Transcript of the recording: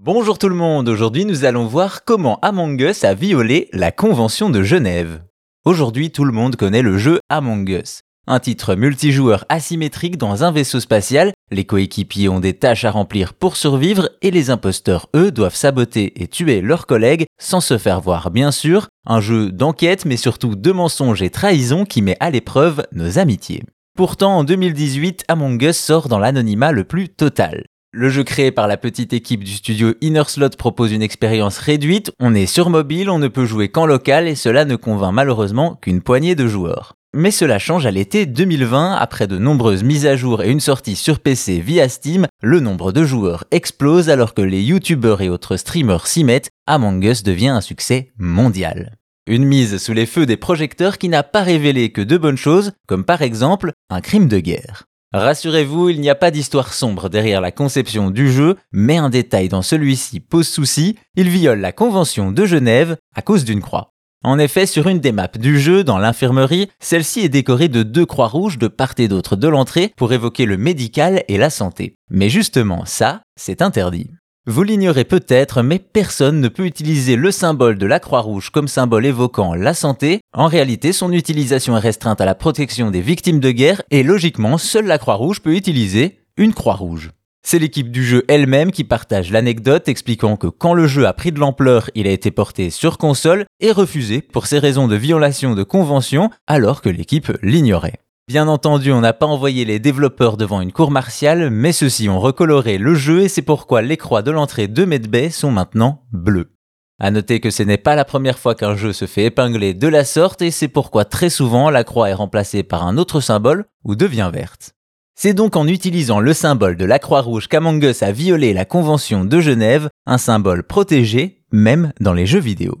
Bonjour tout le monde, aujourd'hui nous allons voir comment Among Us a violé la Convention de Genève. Aujourd'hui tout le monde connaît le jeu Among Us. Un titre multijoueur asymétrique dans un vaisseau spatial, les coéquipiers ont des tâches à remplir pour survivre et les imposteurs, eux, doivent saboter et tuer leurs collègues sans se faire voir bien sûr, un jeu d'enquête mais surtout de mensonges et trahison qui met à l'épreuve nos amitiés. Pourtant, en 2018, Among Us sort dans l'anonymat le plus total. Le jeu créé par la petite équipe du studio Inner Slot propose une expérience réduite, on est sur mobile, on ne peut jouer qu'en local et cela ne convainc malheureusement qu'une poignée de joueurs. Mais cela change à l'été 2020, après de nombreuses mises à jour et une sortie sur PC via Steam, le nombre de joueurs explose alors que les youtubeurs et autres streamers s'y mettent, Among Us devient un succès mondial. Une mise sous les feux des projecteurs qui n'a pas révélé que de bonnes choses, comme par exemple un crime de guerre. Rassurez-vous, il n'y a pas d'histoire sombre derrière la conception du jeu, mais un détail dans celui-ci pose souci, il viole la Convention de Genève à cause d'une croix. En effet, sur une des maps du jeu, dans l'infirmerie, celle-ci est décorée de deux croix rouges de part et d'autre de l'entrée pour évoquer le médical et la santé. Mais justement, ça, c'est interdit. Vous l'ignorez peut-être, mais personne ne peut utiliser le symbole de la Croix-Rouge comme symbole évoquant la santé. En réalité, son utilisation est restreinte à la protection des victimes de guerre et logiquement, seule la Croix-Rouge peut utiliser une Croix-Rouge. C'est l'équipe du jeu elle-même qui partage l'anecdote expliquant que quand le jeu a pris de l'ampleur, il a été porté sur console et refusé pour ces raisons de violation de convention alors que l'équipe l'ignorait. Bien entendu, on n'a pas envoyé les développeurs devant une cour martiale, mais ceux-ci ont recoloré le jeu et c'est pourquoi les croix de l'entrée de Medbay sont maintenant bleues. À noter que ce n'est pas la première fois qu'un jeu se fait épingler de la sorte et c'est pourquoi très souvent la croix est remplacée par un autre symbole ou devient verte. C'est donc en utilisant le symbole de la Croix-Rouge qu'Among Us a violé la Convention de Genève, un symbole protégé même dans les jeux vidéo.